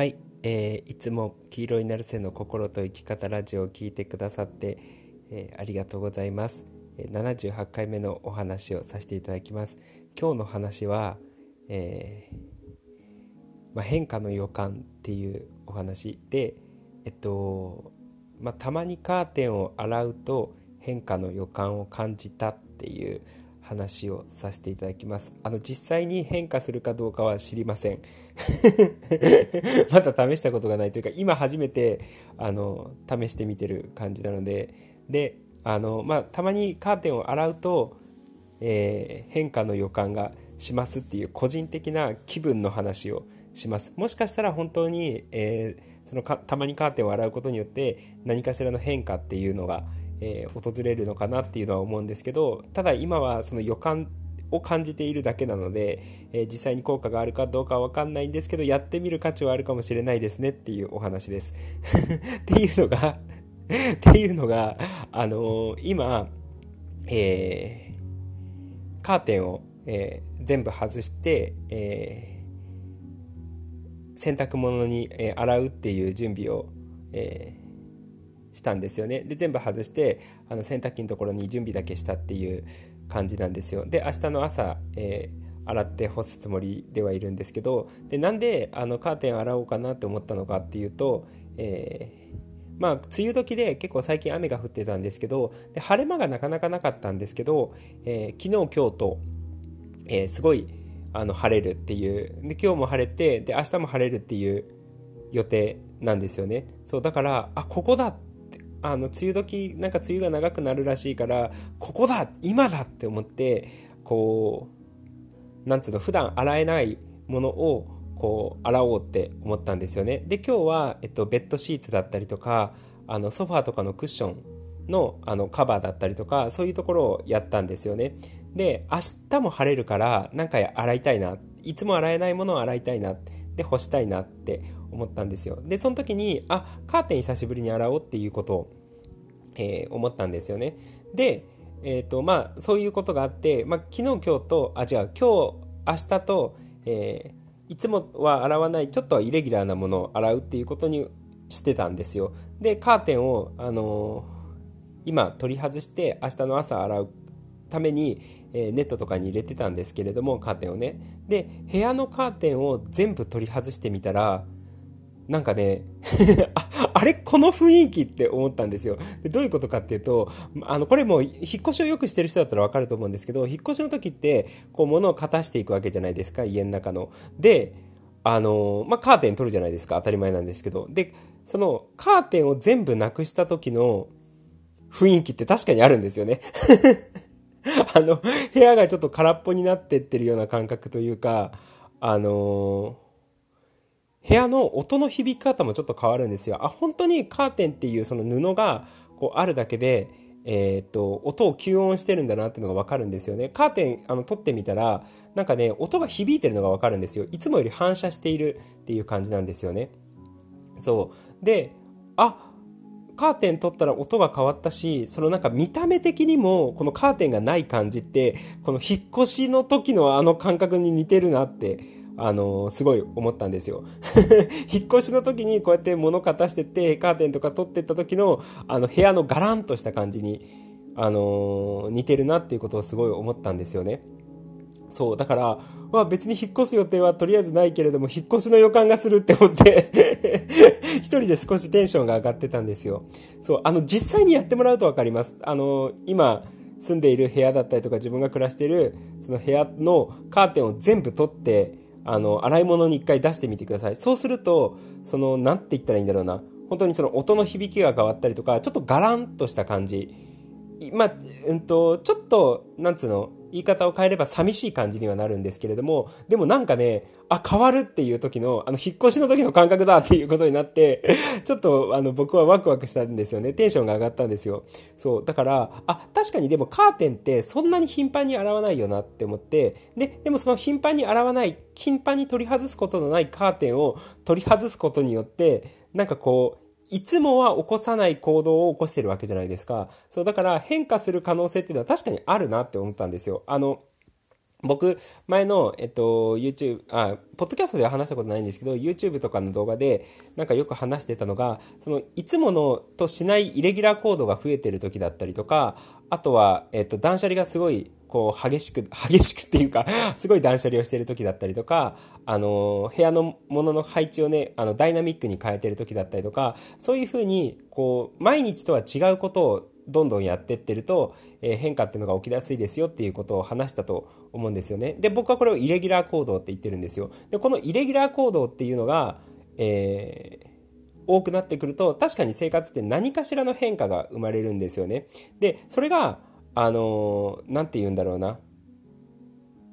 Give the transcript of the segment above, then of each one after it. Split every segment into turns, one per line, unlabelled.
はい、えー、いつも黄色いなるせの心と生き方ラジオを聞いてくださって、えー、ありがとうございます。78回目のお話をさせていただきます。今日の話は、えー、まあ、変化の予感っていうお話で、えっとまあ、たまにカーテンを洗うと変化の予感を感じたっていう話をさせていただきます。あの実際に変化するかどうかは知りません。まだ試したことがないというか今初めてあの試してみてる感じなので。であの、まあ、たまにカーテンを洗うと、えー、変化の予感がしますっていう個人的な気分の話をします。もしかしたら本当に、えー、そのかたまにカーテンを洗うことによって何かしらの変化っていうのがえー、訪れるのかなっていうのは思うんですけどただ今はその予感を感じているだけなので、えー、実際に効果があるかどうかは分かんないんですけどやってみる価値はあるかもしれないですねっていうお話です。っていうのが っていうのが、あのー、今、えー、カーテンを、えー、全部外して、え洗濯物に、え洗うっていう準備を、えしたんですよね。で全部外してあの洗濯機のところに準備だけしたっていう感じなんですよ。で明日の朝、えー、洗って干すつもりではいるんですけどでなんであのカーテン洗おうかなって思ったのかっていうと、えー、まあ梅雨時で結構最近雨が降ってたんですけどで晴れ間がなかなかなかったんですけど、えー、昨日今日と、えすごいあの晴れるっていうで今日も晴れてで明日も晴れるっていう予定なんですよね。そうだからあここだあの梅雨時なんか梅雨が長くなるらしいからここだ今だって思ってこうなんつうの普段洗えないものをこう洗おうって思ったんですよね。で今日は、えっと、ベッドシーツだったりとかあのソファーとかのクッションのあのカバーだったりとかそういうところをやったんですよね。で明日も晴れるからなんか洗いたいないつも洗えないものを洗いたいなで干したいなって思ったんですよ。でその時にあカーテン久しぶりに洗おうっていうことを、えー、思ったんですよね。でえーとまあ、そういうことがあって、まあ、昨日今日とあ違う今日明日と、えー、いつもは洗わないちょっとはイレギュラーなものを洗うっていうことにしてたんですよ。でカーテンを、あのー、今取り外して明日の朝洗うために、え、ネットとかに入れてたんですけれどもカーテンをね。で部屋のカーテンを全部取り外してみたらなんかね あ、あれこの雰囲気って思ったんですよ。でどういうことかっていうと、あの、これもう、引っ越しをよくしてる人だったらわかると思うんですけど、引っ越しの時って、こう、物を片していくわけじゃないですか、家の中の。で、あの、まあ、カーテン取るじゃないですか、当たり前なんですけど。で、その、カーテンを全部なくした時の雰囲気って確かにあるんですよね。あの、部屋がちょっと空っぽになってってるような感覚というか、あのー部屋の音の響き方もちょっと変わるんですよ。あ、本当にカーテンっていうその布がこうあるだけで、えー、と、音を吸音してるんだなっていうのがわかるんですよね。カーテン、あの、撮ってみたら、なんかね、音が響いてるのがわかるんですよ。いつもより反射しているっていう感じなんですよね。そう。で、あ、カーテン取ったら音が変わったし、そのなんか見た目的にも、このカーテンがない感じって、この引っ越しの時のあの感覚に似てるなってあのすごい思ったんですよ。引っ越しの時にこうやって物片してってカーテンとか取ってった時のあの部屋のガランとした感じに、あの似てるなっていうことをすごい思ったんですよね。そう、だから、まあ別に引っ越す予定はとりあえずないけれども、引っ越しの予感がするって思って 一人で少しテンションが上がってたんですよ。そう、あの実際にやってもらうとわかります。あの、今、住んでいる部屋だったりとか自分が暮らしているその部屋のカーテンを全部取ってあの、洗い物に一回出してみてください。そうすると、その、なんて言ったらいいんだろうな。本当にその音の響きが変わったりとか、ちょっとガランとした感じ。まあ、うんと、ちょっと、なんつうの、言い方を変えれば寂しい感じにはなるんですけれども、でもなんかね、あ、変わるっていう時の、あの、引っ越しの時の感覚だっていうことになって、ちょっと、あの、僕はワクワクしたんですよね。テンションが上がったんですよ。そう。だから、あ、確かにでもカーテンってそんなに頻繁に洗わないよなって思って、で、でもその頻繁に洗わない、頻繁に取り外すことのないカーテンを取り外すことによって、なんかこう、いつもは起こさない行動を起こしてるわけじゃないですか。そう、だから変化する可能性っていうのは確かにあるなって思ったんですよ。あの、僕、前の、えっと、YouTube、あ、ポッドキャストでは話したことないんですけど、YouTube とかの動画で、なんかよく話してたのが、その、いつものとしないイレギュラーコードが増えてる時だったりとか、あとは、えっと、断捨離がすごい、こう、激しく、激しくっていうかすごい断捨離をしている時だったりとか、あの、部屋のものの配置をね、あの、ダイナミックに変えてる時だったりとか、そういうふうに、こう、毎日とは違うことをどんどんやってってると、えー、変化っていうのが起きやすいですよっていうことを話したと思うんですよね。で、僕はこれをイレギュラー行動って言ってるんですよ。で、このイレギュラー行動っていうのが、えー、多くなってくると、確かに生活って何かしらの変化が生まれるんですよね。で、それが、あのー、て言うんだろうな。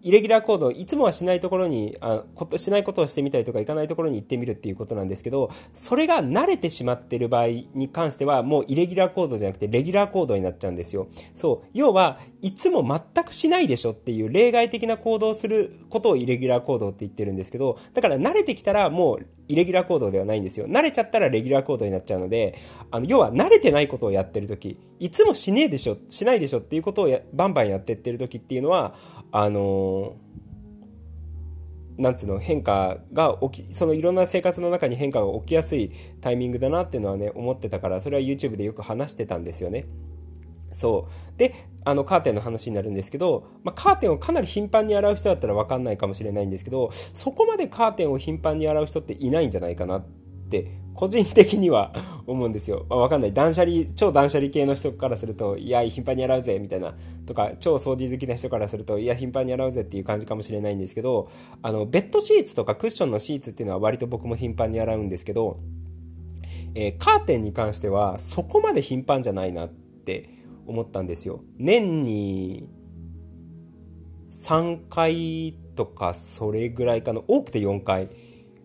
イレギュラー行動、いつもはしないところに、あことしないことをしてみたりとか、行かないところに行ってみるっていうことなんですけど、それが慣れてしまってる場合に関しては、もうイレギュラー行動じゃなくて、レギュラー行動になっちゃうんですよ。そう。要は、いつも全くしないでしょっていう例外的な行動をすることをイレギュラー行動って言ってるんですけど、だから慣れてきたらもうイレギュラー行動ではないんですよ。慣れちゃったらレギュラー行動になっちゃうので、あの、要は慣れてないことをやってるとき、いつもしねえでしょ、しないでしょっていうことをバンバンやってってるときっていうのは、あのーなんつうの変化が起きそのいろんな生活の中に変化が起きやすいタイミングだなっていうのはね思ってたからそれは YouTube でよく話してたんですよねそうであのカーテンの話になるんですけど、まあ、カーテンをかなり頻繁に洗う人だったら分かんないかもしれないんですけどそこまでカーテンを頻繁に洗う人っていないんじゃないかなって個人的には 思うんですよ。まあ、わかんない。断捨離、超断捨離系の人からすると、いや、頻繁に洗うぜ、みたいな。とか、超掃除好きな人からすると、いや、頻繁に洗うぜっていう感じかもしれないんですけど、あの、ベッドシーツとかクッションのシーツっていうのは割と僕も頻繁に洗うんですけど、えー、カーテンに関しては、そこまで頻繁じゃないなって思ったんですよ。年に3回とかそれぐらいかな。多くて4回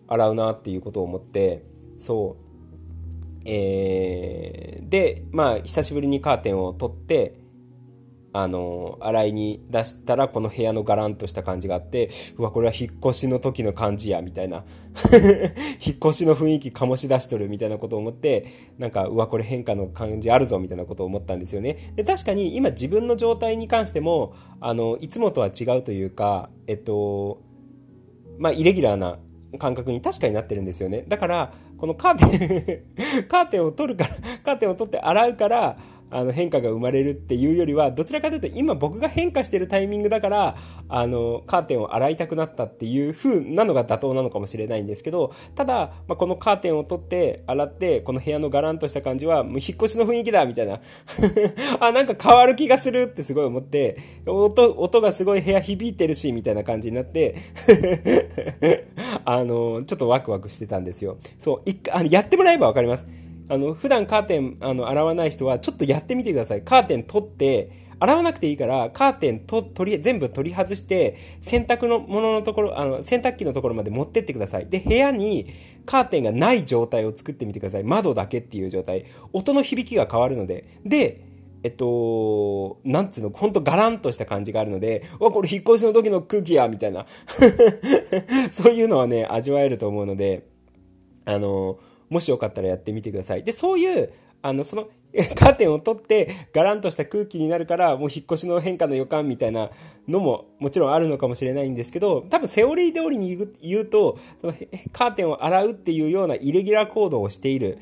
洗うなっていうことを思って、そう。えー、で、まあ、久しぶりにカーテンを取って、あの、洗いに出したら、この部屋のガランとした感じがあって、うわ、これは引っ越しの時の感じや、みたいな。引っ越しの雰囲気醸し出しとる、みたいなことを思って、なんか、うわ、これ変化の感じあるぞ、みたいなことを思ったんですよね。で、確かに今自分の状態に関しても、あの、いつもとは違うというか、えっと、まあ、イレギュラーな感覚に確かになってるんですよね。だから、このカーテン カーテンを取るから、カーテンを取って洗うから、あの変化が生まれるっていうよりはどちらかというと今僕が変化してるタイミングだからあのカーテンを洗いたくなったっていう風なのが妥当なのかもしれないんですけどただ、まあ、このカーテンを取って洗ってこの部屋のガランとした感じはもう引っ越しの雰囲気だみたいな。あなんか変わる気がするってすごい思って音音がすごい部屋響いてるしみたいな感じになって。あのちょっとワクワクしてたんですよ。そうあのやってもらえば分かります。あの、普段カーテン、あの、洗わない人は、ちょっとやってみてください。カーテン取って、洗わなくていいから、カーテンと、取り、全部取り外して、洗濯のもののところ、あの、洗濯機のところまで持ってってください。で、部屋にカーテンがない状態を作ってみてください。窓だけっていう状態。音の響きが変わるので。で、えっと、なんつうの、ほんとガランとした感じがあるので、わ、これ引っ越しの時の空気や、みたいな。そういうのはね、味わえると思うので、あの、もしよかったらやってみてください。で、そういう、あの、その、カーテンを取ってガランとした空気になるから、もう引っ越しの変化の予感みたいなのももちろんあるのかもしれないんですけど、多分セオリー通りに言うと、そのカーテンを洗うっていうようなイレギュラー行動をしている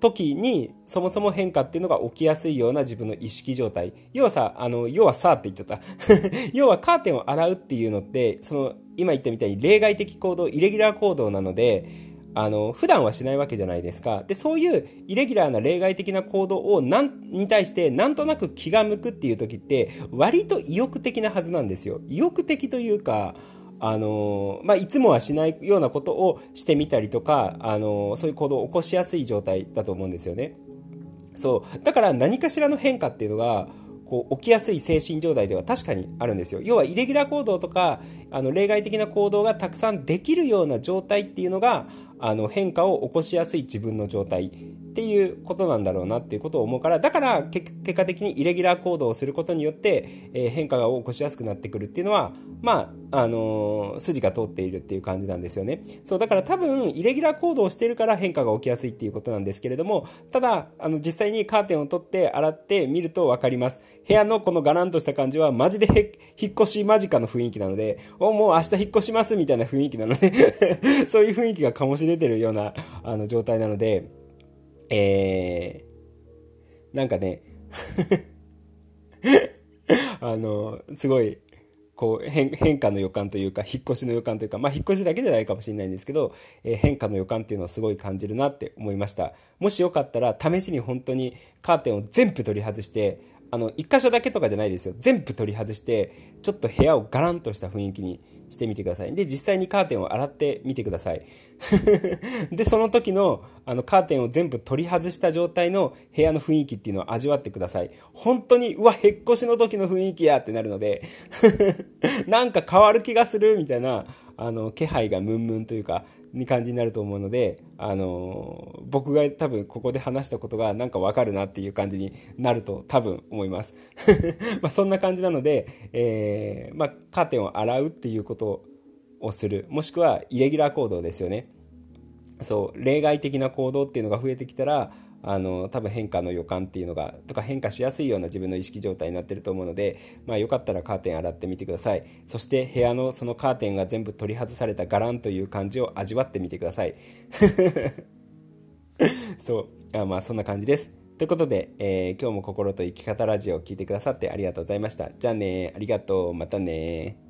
時に、そもそも変化っていうのが起きやすいような自分の意識状態。要はさ、あの、要はさって言っちゃった。要はカーテンを洗うっていうのって、その、今言ったみたいに例外的行動、イレギュラー行動なので、あの、普段はしないわけじゃないですか。で、そういうイレギュラーな例外的な行動をなん、に対してなんとなく気が向くっていう時って、割と意欲的なはずなんですよ。意欲的というか、あのまあ、いつもはしないようなことをしてみたりとか、あのそういう行動を起こしやすい状態だと思うんですよね。そう。だから何かしらの変化っていうのが、こう起きやすい精神状態では確かにあるんですよ。要はイレギュラー行動とかあの例外的な行動がたくさんできるような状態っていうのがあの変化を起こしやすい自分の状態っていうことなんだろうなっていうことを思うから、だから結果的にイレギュラー行動をすることによって、え、変化が起こしやすくなってくるっていうのは、まあ、あのー、筋が通っているっていう感じなんですよね。そう、だから多分、イレギュラー行動をしているから変化が起きやすいっていうことなんですけれども、ただ、あの、実際にカーテンを取って洗ってみるとわかります。部屋のこのガランとした感じは、マジで引っ越し間近の雰囲気なので、お、もう明日引っ越しますみたいな雰囲気なので そういう雰囲気が醸し出てるような、あの、状態なので、えー、なんかね あの、すごい、こう変、変化の予感というか、引っ越しの予感というか、まあ、引っ越しだけじゃないかもしれないんですけど、えー、変化の予感っていうのをすごい感じるなって思いました。もしよかったら、試しに本当にカーテンを全部取り外して、あの、一箇所だけとかじゃないですよ。全部取り外して、ちょっと部屋をガランとした雰囲気にしてみてください。で、実際にカーテンを洗ってみてください。で、その時の、あの、カーテンを全部取り外した状態の部屋の雰囲気っていうのを味わってください。本当に、うわ、引っ越しの時の雰囲気やってなるので なんか変わる気がするみたいな、あの、気配がムンムンというか、に感じになると思うので、あの僕が多分ここで話したことがなんかわかるなっていう感じになると多分思います。まそんな感じなので、えー、まあ、カーテンを洗うっていうことをする。もしくはイレギュラー行動ですよね。そう、例外的な行動っていうのが増えてきたら、あの多分変化の予感っていうのがとか変化しやすいような自分の意識状態になってると思うので、まあ、よかったらカーテン洗ってみてください。そして部屋のそのカーテンが全部取り外されたガランという感じを味わってみてください。そう。あまあそんな感じです。ということで、えー、今日も心と生き方ラジオを聴いてくださってありがとうございました。じゃあねありがとう。またね